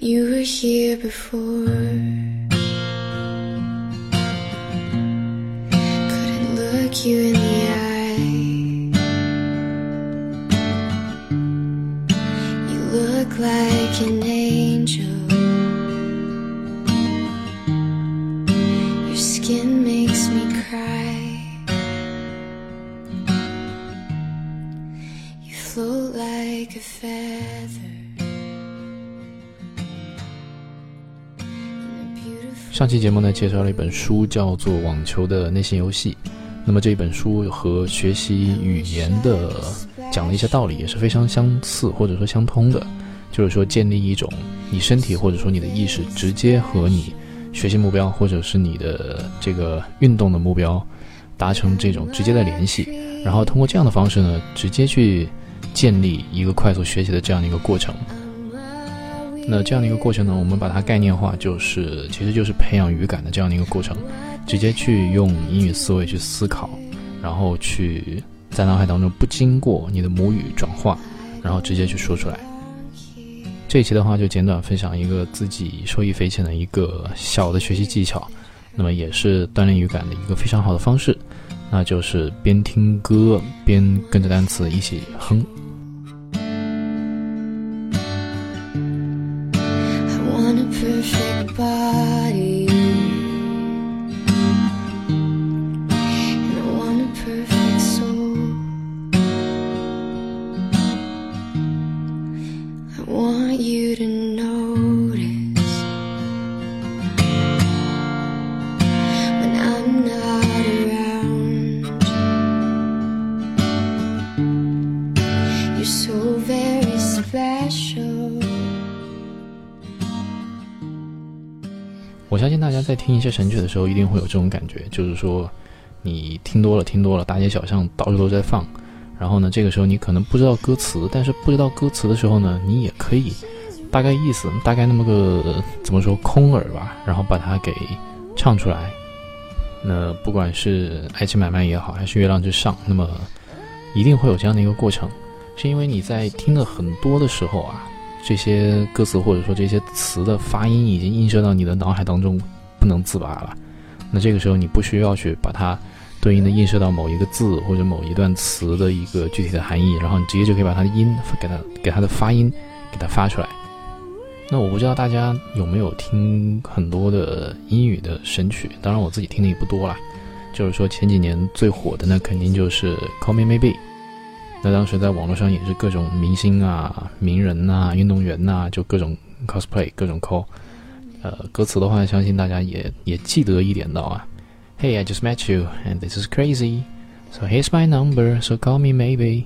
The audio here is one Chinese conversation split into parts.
You were here before. Couldn't look you in the eye. You look like an angel. Your skin makes me cry. You float like a feather. 上期节目呢，介绍了一本书，叫做《网球的内心游戏》。那么这本书和学习语言的讲了一些道理，也是非常相似或者说相通的。就是说，建立一种你身体或者说你的意识直接和你学习目标或者是你的这个运动的目标达成这种直接的联系，然后通过这样的方式呢，直接去建立一个快速学习的这样的一个过程。那这样的一个过程呢，我们把它概念化，就是其实就是培养语感的这样的一个过程，直接去用英语思维去思考，然后去在脑海当中不经过你的母语转化，然后直接去说出来。这一期的话，就简短分享一个自己受益匪浅的一个小的学习技巧，那么也是锻炼语感的一个非常好的方式，那就是边听歌边跟着单词一起哼。to shake by. 我相信大家在听一些神曲的时候，一定会有这种感觉，就是说，你听多了，听多了，大街小巷到处都在放，然后呢，这个时候你可能不知道歌词，但是不知道歌词的时候呢，你也可以大概意思，大概那么个怎么说空耳吧，然后把它给唱出来。那不管是爱情买卖也好，还是月亮之上，那么一定会有这样的一个过程，是因为你在听了很多的时候啊，这些歌词或者说这些词的发音已经映射到你的脑海当中，不能自拔了。那这个时候你不需要去把它对应的映射到某一个字或者某一段词的一个具体的含义，然后你直接就可以把它的音给它给它的发音给它发出来。那我不知道大家有没有听很多的英语的神曲，当然我自己听的也不多啦。就是说前几年最火的那，肯定就是《Call Me Maybe》。那当时在网络上也是各种明星啊、名人呐、运动员呐、就各种 cosplay、各种 call。呃，歌词的话，相信大家也也记得一点到啊。Hey, I just met you, and this is crazy. So here's my number, so call me maybe.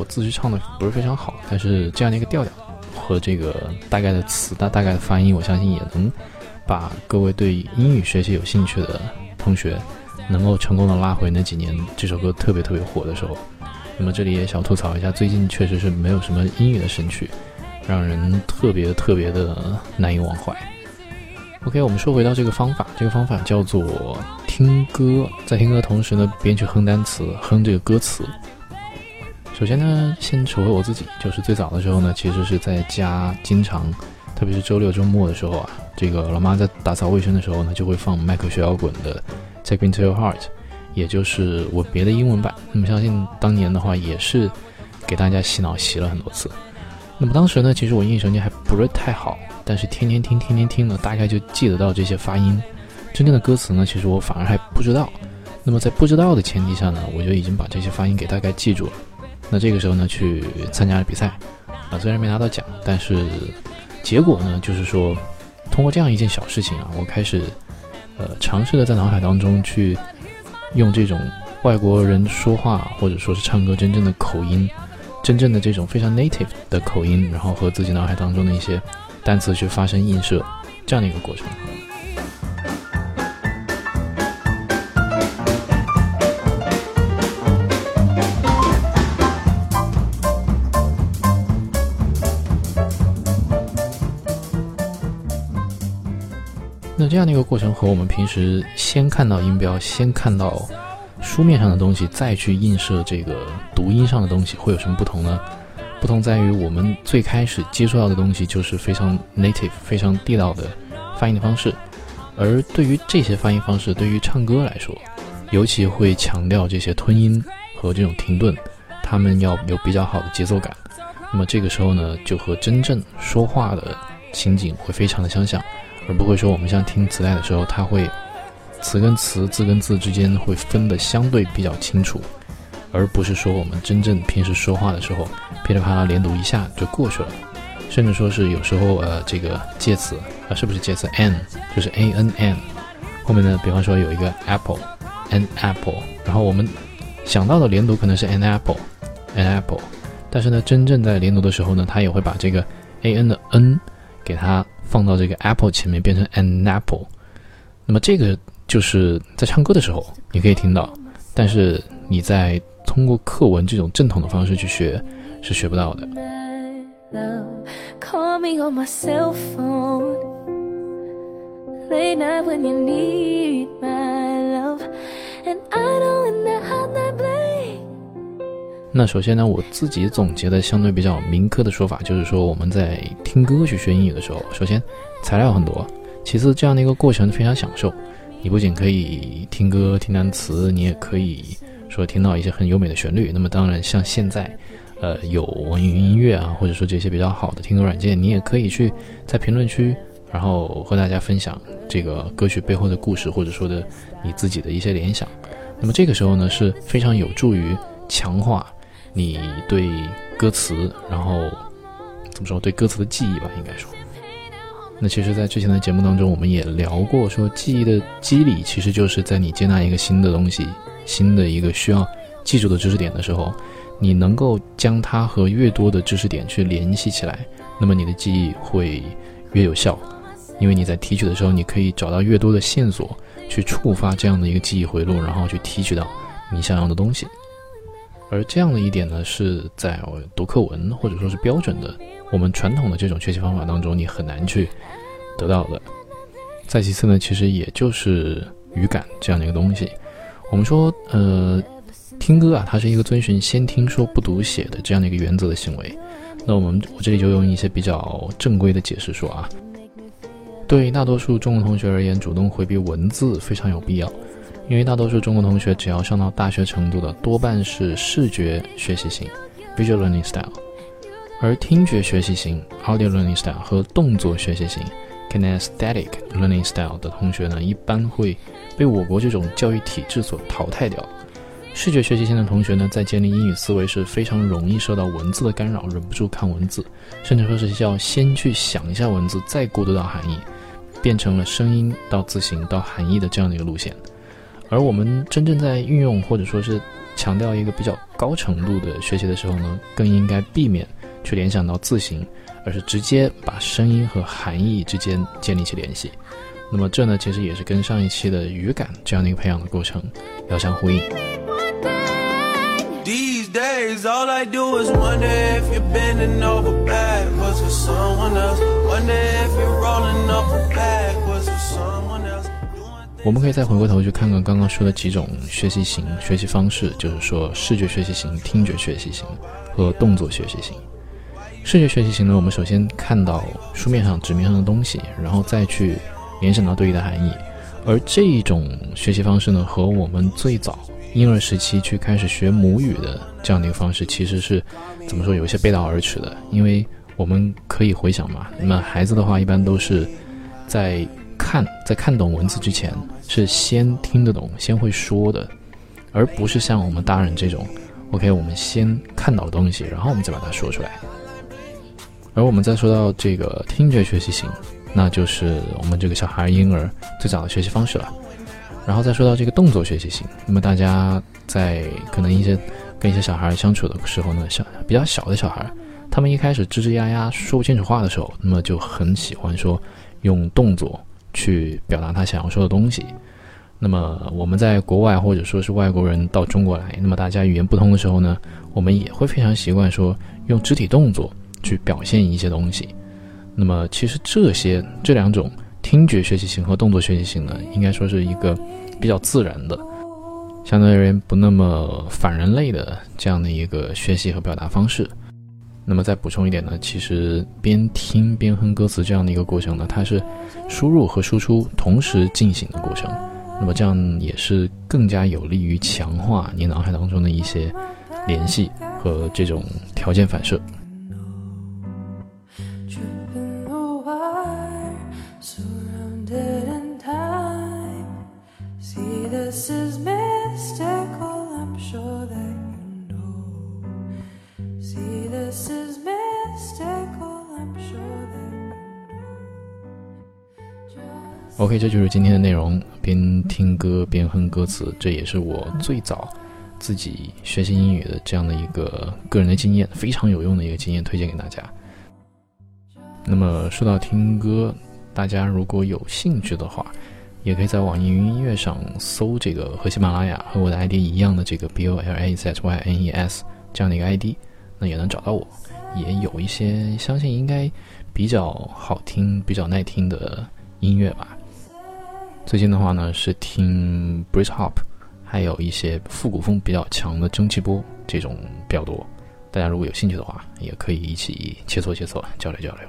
我自己唱的不是非常好，但是这样的一个调调和这个大概的词、大大概的发音，我相信也能把各位对英语学习有兴趣的同学，能够成功的拉回那几年这首歌特别特别火的时候。那么这里也想吐槽一下，最近确实是没有什么英语的神曲，让人特别特别的难以忘怀。OK，我们说回到这个方法，这个方法叫做听歌，在听歌的同时呢，边去哼单词，哼这个歌词。首先呢，先说回我自己，就是最早的时候呢，其实是在家经常，特别是周六周末的时候啊，这个老妈在打扫卫生的时候呢，就会放迈克学摇滚的《Take Me to Your Heart》，也就是吻别的英文版。那么相信当年的话，也是给大家洗脑洗了很多次。那么当时呢，其实我英语成绩还不是太好，但是天天听，天天听呢，大概就记得到这些发音。真正的歌词呢，其实我反而还不知道。那么在不知道的前提下呢，我就已经把这些发音给大概记住了。那这个时候呢，去参加了比赛，啊，虽然没拿到奖，但是结果呢，就是说，通过这样一件小事情啊，我开始，呃，尝试的在脑海当中去用这种外国人说话或者说是唱歌真正的口音，真正的这种非常 native 的口音，然后和自己脑海当中的一些单词去发生映射，这样的一个过程。这样的一个过程和我们平时先看到音标，先看到书面上的东西，再去映射这个读音上的东西，会有什么不同呢？不同在于我们最开始接触到的东西就是非常 native、非常地道的发音的方式，而对于这些发音方式，对于唱歌来说，尤其会强调这些吞音和这种停顿，他们要有比较好的节奏感。那么这个时候呢，就和真正说话的情景会非常的相像。而不会说我们像听磁带的时候，它会词跟词、字跟字之间会分得相对比较清楚，而不是说我们真正平时说话的时候噼里啪啦连读一下就过去了，甚至说是有时候呃这个介词啊是不是介词？An 就是 a n n 后面呢，比方说有一个 apple，an apple，然后我们想到的连读可能是 an apple，an apple，但是呢，真正在连读的时候呢，它也会把这个 a n 的 n 给它。放到这个 apple 前面变成 an apple，那么这个就是在唱歌的时候你可以听到，但是你在通过课文这种正统的方式去学是学不到的。那首先呢，我自己总结的相对比较民科的说法，就是说我们在听歌去学英语的时候，首先材料很多，其次这样的一个过程非常享受。你不仅可以听歌听单词，你也可以说听到一些很优美的旋律。那么当然，像现在，呃，有网易云音乐啊，或者说这些比较好的听歌软件，你也可以去在评论区，然后和大家分享这个歌曲背后的故事，或者说的你自己的一些联想。那么这个时候呢，是非常有助于强化。你对歌词，然后怎么说？对歌词的记忆吧，应该说。那其实，在之前的节目当中，我们也聊过，说记忆的机理，其实就是在你接纳一个新的东西、新的一个需要记住的知识点的时候，你能够将它和越多的知识点去联系起来，那么你的记忆会越有效，因为你在提取的时候，你可以找到越多的线索，去触发这样的一个记忆回路，然后去提取到你想要的东西。而这样的一点呢，是在读课文或者说是标准的我们传统的这种学习方法当中，你很难去得到的。再其次呢，其实也就是语感这样的一个东西。我们说，呃，听歌啊，它是一个遵循先听说不读写的这样的一个原则的行为。那我们我这里就用一些比较正规的解释说啊，对大多数中国同学而言，主动回避文字非常有必要。因为大多数中国同学只要上到大学程度的，多半是视觉学习型 （visual learning style），而听觉学习型 （audio learning style） 和动作学习型 （kinesthetic learning style） 的同学呢，一般会被我国这种教育体制所淘汰掉。视觉学习型的同学呢，在建立英语思维是非常容易受到文字的干扰，忍不住看文字，甚至说是需要先去想一下文字，再过渡到含义，变成了声音到字形到含义的这样的一个路线。而我们真正在运用或者说是强调一个比较高程度的学习的时候呢，更应该避免去联想到字形，而是直接把声音和含义之间建立起联系。那么这呢，其实也是跟上一期的语感这样的一个培养的过程要相呼应。我们可以再回过头去看看刚刚说的几种学习型学习方式，就是说视觉学习型、听觉学习型和动作学习型。视觉学习型呢，我们首先看到书面上、纸面上的东西，然后再去联想到对应的含义。而这一种学习方式呢，和我们最早婴儿时期去开始学母语的这样的一个方式，其实是怎么说有一些背道而驰的。因为我们可以回想嘛，那么孩子的话一般都是在。看，在看懂文字之前，是先听得懂、先会说的，而不是像我们大人这种，OK，我们先看到东西，然后我们再把它说出来。而我们再说到这个听觉学习型，那就是我们这个小孩婴儿最早的学习方式了。然后再说到这个动作学习型，那么大家在可能一些跟一些小孩相处的时候呢，小比较小的小孩，他们一开始吱吱呀呀说不清楚话的时候，那么就很喜欢说用动作去表达他想要说的东西。那么我们在国外或者说是外国人到中国来，那么大家语言不通的时候呢，我们也会非常习惯说用肢体动作去表现一些东西。那么其实这些这两种听觉学习型和动作学习型呢，应该说是一个比较自然的。相对而言不那么反人类的这样的一个学习和表达方式。那么再补充一点呢，其实边听边哼歌词这样的一个过程呢，它是输入和输出同时进行的过程。那么这样也是更加有利于强化你脑海当中的一些联系和这种条件反射。Tripping the wire, surrounded in time. See, this is mystical, OK，这就是今天的内容，边听歌边哼歌词，这也是我最早自己学习英语的这样的一个个人的经验，非常有用的一个经验，推荐给大家。那么说到听歌，大家如果有兴趣的话，也可以在网易云音乐上搜这个和喜马拉雅和我的 ID 一样的这个 B O L A Z Y N E S 这样的一个 ID，那也能找到我，也有一些相信应该比较好听、比较耐听的音乐吧。最近的话呢，是听 Brit-hop，还有一些复古风比较强的蒸汽波这种比较多。大家如果有兴趣的话，也可以一起切磋切磋，交流交流。